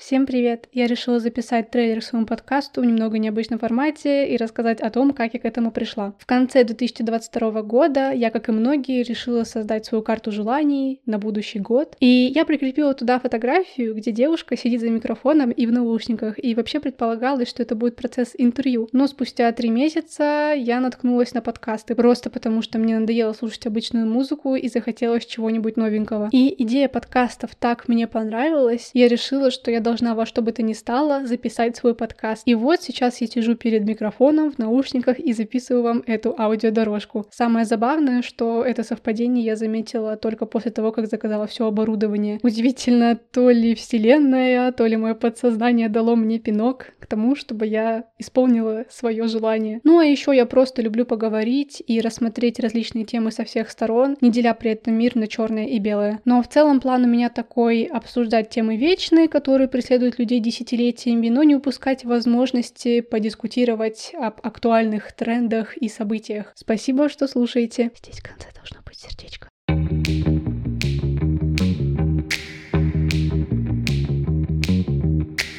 Всем привет! Я решила записать трейлер к своему подкасту в немного необычном формате и рассказать о том, как я к этому пришла. В конце 2022 года я, как и многие, решила создать свою карту желаний на будущий год. И я прикрепила туда фотографию, где девушка сидит за микрофоном и в наушниках, и вообще предполагалось, что это будет процесс интервью. Но спустя три месяца я наткнулась на подкасты, просто потому что мне надоело слушать обычную музыку и захотелось чего-нибудь новенького. И идея подкастов так мне понравилась, я решила, что я должна во что бы то ни стало записать свой подкаст. И вот сейчас я сижу перед микрофоном в наушниках и записываю вам эту аудиодорожку. Самое забавное, что это совпадение я заметила только после того, как заказала все оборудование. Удивительно, то ли вселенная, то ли мое подсознание дало мне пинок к тому, чтобы я исполнила свое желание. Ну а еще я просто люблю поговорить и рассмотреть различные темы со всех сторон, не деля при этом мир на черное и белое. Но в целом план у меня такой обсуждать темы вечные, которые преследуют людей десятилетиями, но не упускать возможности подискутировать об актуальных трендах и событиях. Спасибо, что слушаете. Здесь в конце должно быть сердечко.